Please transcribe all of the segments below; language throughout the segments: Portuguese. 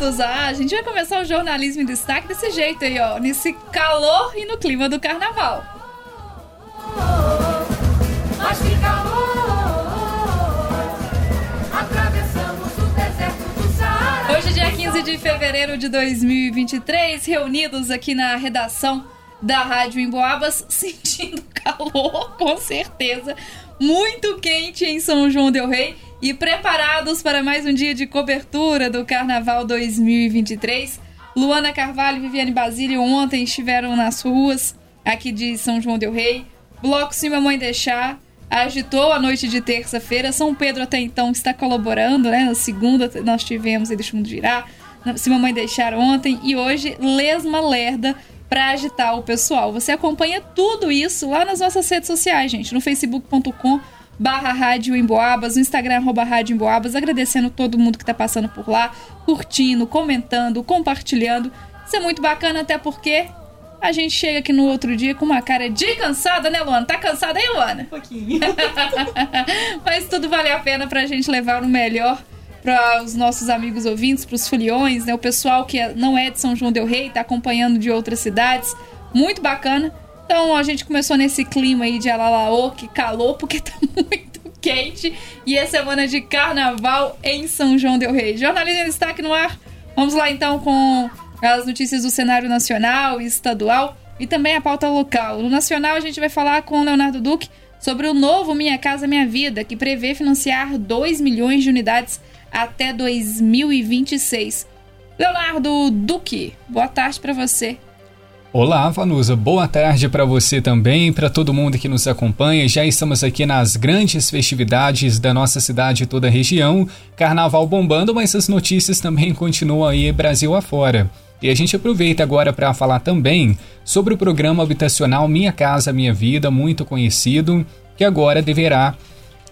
minutos. Ah, a gente vai começar o jornalismo em destaque desse jeito aí, ó. Nesse calor e no clima do carnaval. Mas que calor! Atravessamos o deserto do Saara. Hoje, dia 15 de fevereiro de 2023, reunidos aqui na redação da Rádio Emboabas, sentindo calor, com certeza. Muito quente em São João Del Rei e preparados para mais um dia de cobertura do Carnaval 2023. Luana Carvalho e Viviane Basílio ontem estiveram nas ruas aqui de São João Del Rei. Bloco Cima Mãe Deixar agitou a noite de terça-feira. São Pedro até então está colaborando, né? Na segunda nós tivemos Deixa o Mundo Girar. Se Mamãe Deixar ontem e hoje Lesma Lerda para agitar o pessoal. Você acompanha tudo isso lá nas nossas redes sociais, gente, no facebook.com barra Rádio Emboabas, no Instagram, arroba Rádio Emboabas, agradecendo todo mundo que está passando por lá, curtindo, comentando, compartilhando. Isso é muito bacana, até porque a gente chega aqui no outro dia com uma cara de cansada, né, Luana? Tá cansada aí, Luana? Um pouquinho. Mas tudo vale a pena pra gente levar o melhor para os nossos amigos ouvintes, para os foliões, né? O pessoal que é, não é de São João del Rei, está acompanhando de outras cidades. Muito bacana. Então a gente começou nesse clima aí de Alalaô, que calor, porque tá muito quente. E é semana de carnaval em São João del Rei. Jornalismo em destaque no ar. Vamos lá então com as notícias do cenário nacional e estadual e também a pauta local. No nacional a gente vai falar com o Leonardo Duque sobre o novo Minha Casa Minha Vida, que prevê financiar 2 milhões de unidades até 2026. Leonardo Duque, boa tarde para você. Olá, Vanusa. Boa tarde para você também, para todo mundo que nos acompanha. Já estamos aqui nas grandes festividades da nossa cidade e toda a região. Carnaval bombando, mas as notícias também continuam aí Brasil afora. E a gente aproveita agora para falar também sobre o programa habitacional Minha Casa Minha Vida, muito conhecido, que agora deverá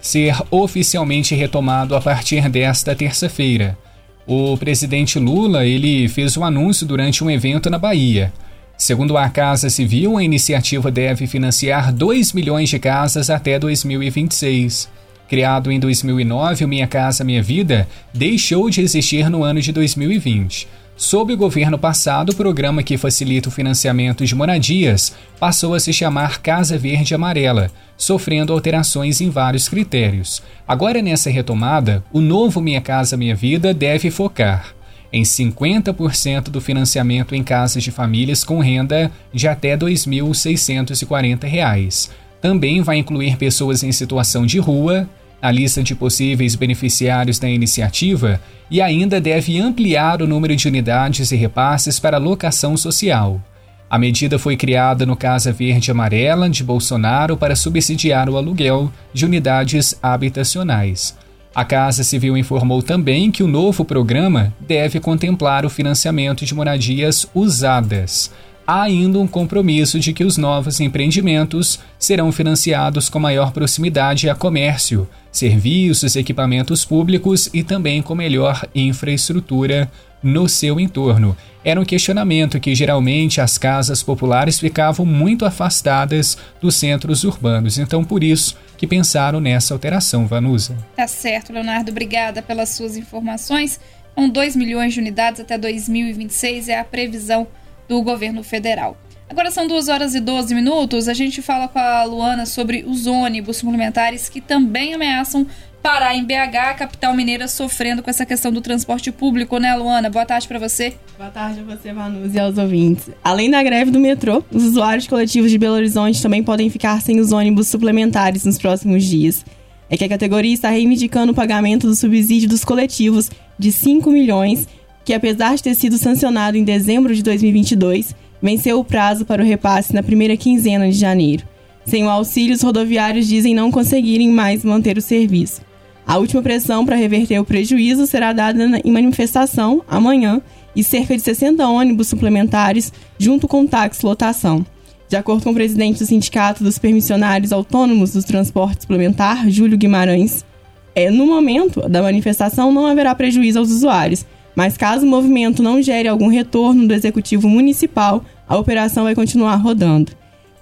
ser oficialmente retomado a partir desta terça-feira. O presidente Lula ele fez o um anúncio durante um evento na Bahia. Segundo a Casa Civil, a iniciativa deve financiar 2 milhões de casas até 2026. Criado em 2009, o Minha Casa Minha Vida deixou de existir no ano de 2020. Sob o governo passado, o programa que facilita o financiamento de moradias passou a se chamar Casa Verde Amarela, sofrendo alterações em vários critérios. Agora, nessa retomada, o novo Minha Casa Minha Vida deve focar em 50% do financiamento em casas de famílias com renda de até R$ 2.640. Também vai incluir pessoas em situação de rua, a lista de possíveis beneficiários da iniciativa e ainda deve ampliar o número de unidades e repasses para locação social. A medida foi criada no Casa Verde Amarela de Bolsonaro para subsidiar o aluguel de unidades habitacionais. A Casa Civil informou também que o novo programa deve contemplar o financiamento de moradias usadas. Há ainda um compromisso de que os novos empreendimentos serão financiados com maior proximidade a comércio, serviços, equipamentos públicos e também com melhor infraestrutura no seu entorno. Era um questionamento que geralmente as casas populares ficavam muito afastadas dos centros urbanos, então por isso que pensaram nessa alteração, Vanusa. Tá certo, Leonardo, obrigada pelas suas informações. Com 2 milhões de unidades até 2026 é a previsão do governo federal. Agora são 2 horas e 12 minutos. A gente fala com a Luana sobre os ônibus suplementares que também ameaçam parar em BH, capital mineira, sofrendo com essa questão do transporte público, né, Luana? Boa tarde para você. Boa tarde a você, Manus, e aos ouvintes. Além da greve do metrô, os usuários coletivos de Belo Horizonte também podem ficar sem os ônibus suplementares nos próximos dias. É que a categoria está reivindicando o pagamento do subsídio dos coletivos de 5 milhões que, apesar de ter sido sancionado em dezembro de 2022, venceu o prazo para o repasse na primeira quinzena de janeiro. Sem o auxílio, os rodoviários dizem não conseguirem mais manter o serviço. A última pressão para reverter o prejuízo será dada em manifestação amanhã e cerca de 60 ônibus suplementares, junto com táxi lotação. De acordo com o presidente do Sindicato dos Permissionários Autônomos do Transporte Suplementar, Júlio Guimarães, é, no momento da manifestação não haverá prejuízo aos usuários, mas caso o movimento não gere algum retorno do executivo municipal, a operação vai continuar rodando.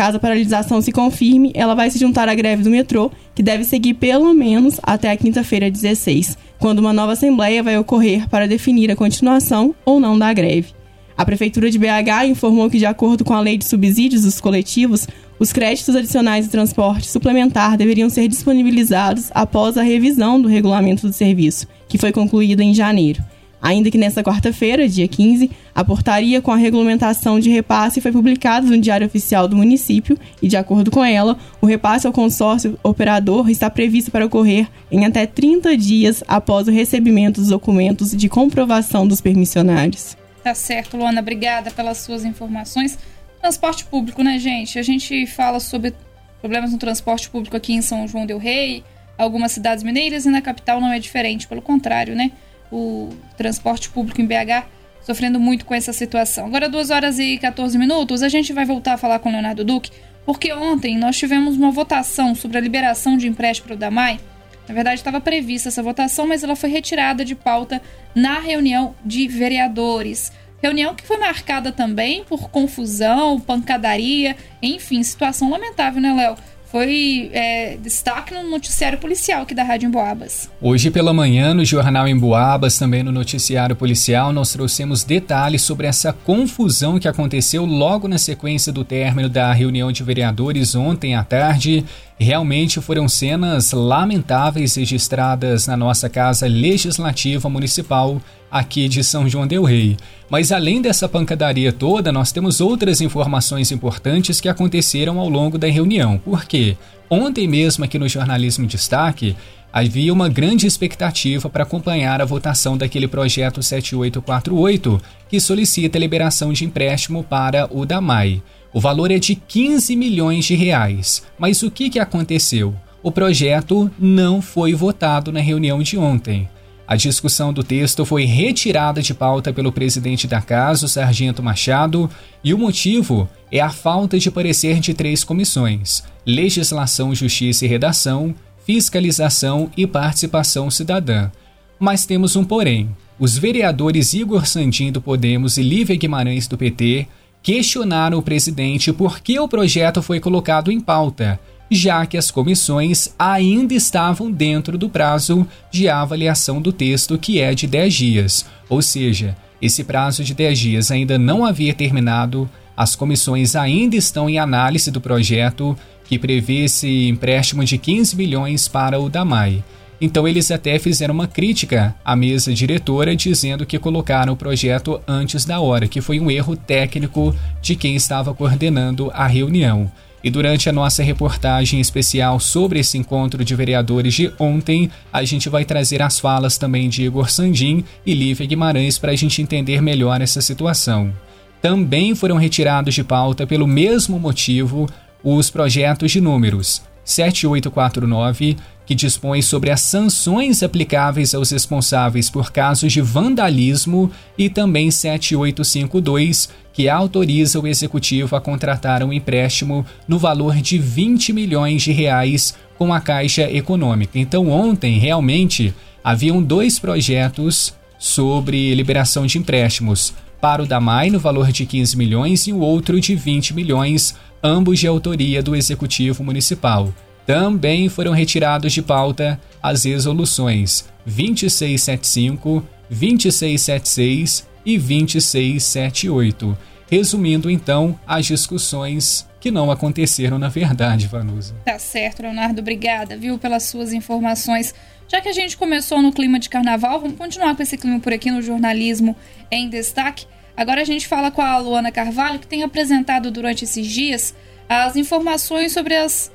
Caso a paralisação se confirme, ela vai se juntar à greve do metrô, que deve seguir pelo menos até a quinta-feira 16. quando uma nova assembleia vai ocorrer para definir a continuação ou não da greve. A Prefeitura de BH informou que, de acordo com a Lei de Subsídios dos Coletivos, os créditos adicionais de transporte suplementar deveriam ser disponibilizados após a revisão do regulamento do serviço, que foi concluída em janeiro. Ainda que nesta quarta-feira, dia 15, a portaria com a regulamentação de repasse foi publicada no Diário Oficial do município e, de acordo com ela, o repasse ao consórcio operador está previsto para ocorrer em até 30 dias após o recebimento dos documentos de comprovação dos permissionários. Tá certo, Luana, obrigada pelas suas informações. Transporte público, né, gente? A gente fala sobre problemas no transporte público aqui em São João del Rei, algumas cidades mineiras e na capital não é diferente, pelo contrário, né? O transporte público em BH sofrendo muito com essa situação. Agora, 2 horas e 14 minutos, a gente vai voltar a falar com o Leonardo Duque, porque ontem nós tivemos uma votação sobre a liberação de empréstimo para o DAMAI. Na verdade, estava prevista essa votação, mas ela foi retirada de pauta na reunião de vereadores. Reunião que foi marcada também por confusão, pancadaria, enfim, situação lamentável, né, Léo? Foi é, destaque no noticiário policial aqui da Rádio Emboabas. Hoje pela manhã, no Jornal Emboabas, também no noticiário policial, nós trouxemos detalhes sobre essa confusão que aconteceu logo na sequência do término da reunião de vereadores ontem à tarde Realmente foram cenas lamentáveis registradas na nossa Casa Legislativa Municipal aqui de São João Del Rei. Mas além dessa pancadaria toda, nós temos outras informações importantes que aconteceram ao longo da reunião. Por quê? Ontem mesmo aqui no Jornalismo Destaque, havia uma grande expectativa para acompanhar a votação daquele projeto 7848 que solicita a liberação de empréstimo para o DAMAI. O valor é de 15 milhões de reais. Mas o que, que aconteceu? O projeto não foi votado na reunião de ontem. A discussão do texto foi retirada de pauta pelo presidente da casa, o Sargento Machado, e o motivo é a falta de parecer de três comissões: Legislação, Justiça e Redação, Fiscalização e Participação Cidadã. Mas temos um porém. Os vereadores Igor Sandin do Podemos e Lívia Guimarães do PT questionaram o presidente por que o projeto foi colocado em pauta, já que as comissões ainda estavam dentro do prazo de avaliação do texto, que é de 10 dias. Ou seja, esse prazo de 10 dias ainda não havia terminado, as comissões ainda estão em análise do projeto, que prevê esse empréstimo de 15 milhões para o DAMAI. Então eles até fizeram uma crítica à mesa diretora dizendo que colocaram o projeto antes da hora, que foi um erro técnico de quem estava coordenando a reunião. E durante a nossa reportagem especial sobre esse encontro de vereadores de ontem, a gente vai trazer as falas também de Igor Sandim e Lívia Guimarães para a gente entender melhor essa situação. Também foram retirados de pauta pelo mesmo motivo os projetos de números 7849 que dispõe sobre as sanções aplicáveis aos responsáveis por casos de vandalismo, e também 7852, que autoriza o executivo a contratar um empréstimo no valor de 20 milhões de reais com a Caixa Econômica. Então, ontem, realmente, haviam dois projetos sobre liberação de empréstimos para o DAMAI no valor de 15 milhões e o outro de 20 milhões, ambos de autoria do Executivo Municipal. Também foram retirados de pauta as resoluções 2675, 2676 e 2678. Resumindo então as discussões que não aconteceram na verdade, Vanusa. Tá certo, Leonardo, obrigada, viu, pelas suas informações. Já que a gente começou no clima de carnaval, vamos continuar com esse clima por aqui no jornalismo em destaque. Agora a gente fala com a Luana Carvalho, que tem apresentado durante esses dias as informações sobre as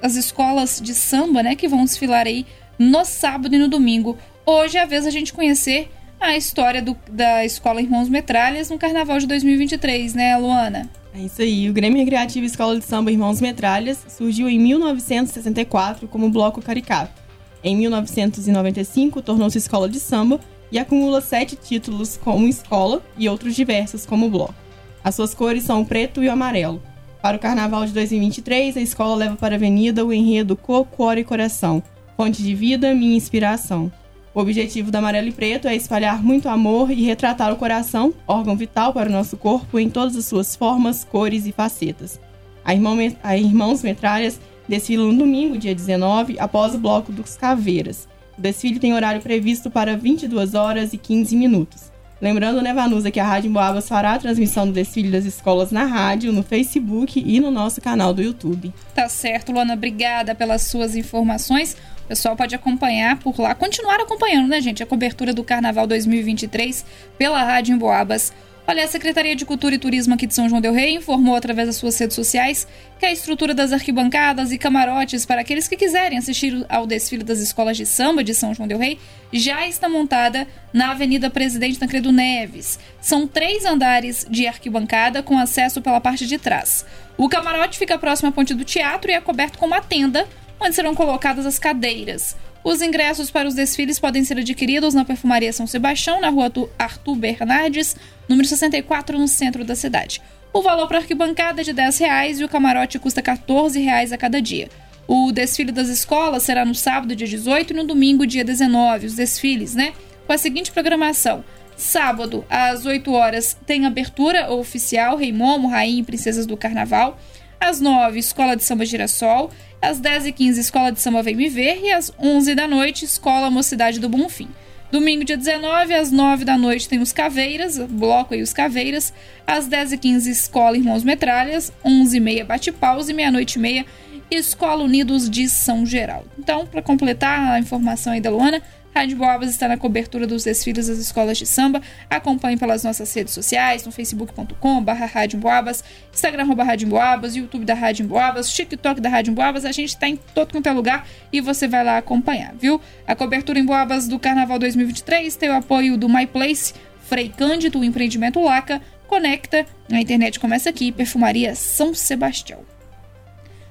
as escolas de samba, né, que vão desfilar aí no sábado e no domingo. Hoje é a vez a gente conhecer a história do, da Escola Irmãos Metralhas no Carnaval de 2023, né, Luana? É isso aí. O Grêmio Recreativo Escola de Samba Irmãos Metralhas surgiu em 1964 como Bloco Caricato. Em 1995, tornou-se escola de samba e acumula sete títulos como escola e outros diversos como bloco. As suas cores são o preto e o amarelo. Para o Carnaval de 2023, a escola leva para a avenida o enredo Cor, e Coração, fonte de vida, minha inspiração. O objetivo da Amarelo e Preto é espalhar muito amor e retratar o coração, órgão vital para o nosso corpo, em todas as suas formas, cores e facetas. A, Irmão, a Irmãos Metralhas desfilam no domingo, dia 19, após o Bloco dos Caveiras. O desfile tem horário previsto para 22 horas e 15 minutos. Lembrando, né, Vanusa, que a Rádio Emboabas fará a transmissão do desfile das escolas na rádio, no Facebook e no nosso canal do YouTube. Tá certo, Luana. Obrigada pelas suas informações. O pessoal pode acompanhar por lá, continuar acompanhando, né, gente, a cobertura do Carnaval 2023 pela Rádio Emboabas. Olha, a Secretaria de Cultura e Turismo aqui de São João del Rei informou através das suas redes sociais que a estrutura das arquibancadas e camarotes para aqueles que quiserem assistir ao desfile das escolas de samba de São João del Rei já está montada na Avenida Presidente Tancredo Neves. São três andares de arquibancada com acesso pela parte de trás. O camarote fica próximo à ponte do teatro e é coberto com uma tenda onde serão colocadas as cadeiras. Os ingressos para os desfiles podem ser adquiridos na Perfumaria São Sebastião, na rua Arthur Bernardes, número 64, no centro da cidade. O valor para arquibancada é de R$ reais e o camarote custa R$ reais a cada dia. O desfile das escolas será no sábado, dia 18, e no domingo, dia 19. Os desfiles, né? Com a seguinte programação. Sábado, às 8 horas, tem abertura oficial Rei Momo, Rainha e Princesas do Carnaval. Às 9, Escola de Samba Girassol. Às 10h15, Escola de Samba Vem Me Ver. E às 11 da noite, Escola Mocidade do Bonfim. Domingo, dia 19, às 9 da noite, tem os Caveiras, bloco aí os Caveiras. Às 10h15, Escola Irmãos Metralhas. 11h30, Bate-Paus. E meia-noite e meia, Escola Unidos de São Geraldo. Então, para completar a informação aí da Luana, Rádio Boabas está na cobertura dos desfiles das escolas de samba. Acompanhe pelas nossas redes sociais, no facebook.com barra Rádio Boabas, Instagram Boabas, YouTube da Rádio Boabas, TikTok da Rádio Boabas. A gente está em todo quanto é lugar e você vai lá acompanhar, viu? A cobertura em Boabas do Carnaval 2023 tem o apoio do My Place, Frei Cândido, o empreendimento Laca, Conecta, a internet começa aqui, Perfumaria São Sebastião.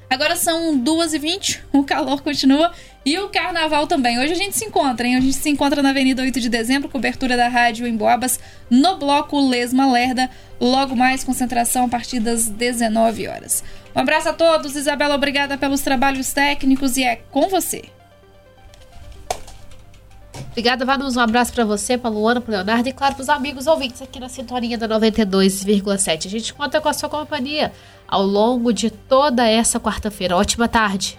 Agora são 2h20, o calor continua e o carnaval também. Hoje a gente se encontra, hein? A gente se encontra na Avenida 8 de Dezembro, cobertura da rádio em Boabas, no bloco Lesma Lerda. Logo mais, concentração a partir das 19 horas. Um abraço a todos, Isabela, obrigada pelos trabalhos técnicos e é com você. Obrigada, Vanus. Um abraço para você, para Luana, para Leonardo e, claro, para os amigos ouvintes aqui na sintonia da 92,7. A gente conta com a sua companhia ao longo de toda essa quarta-feira. Ótima tarde.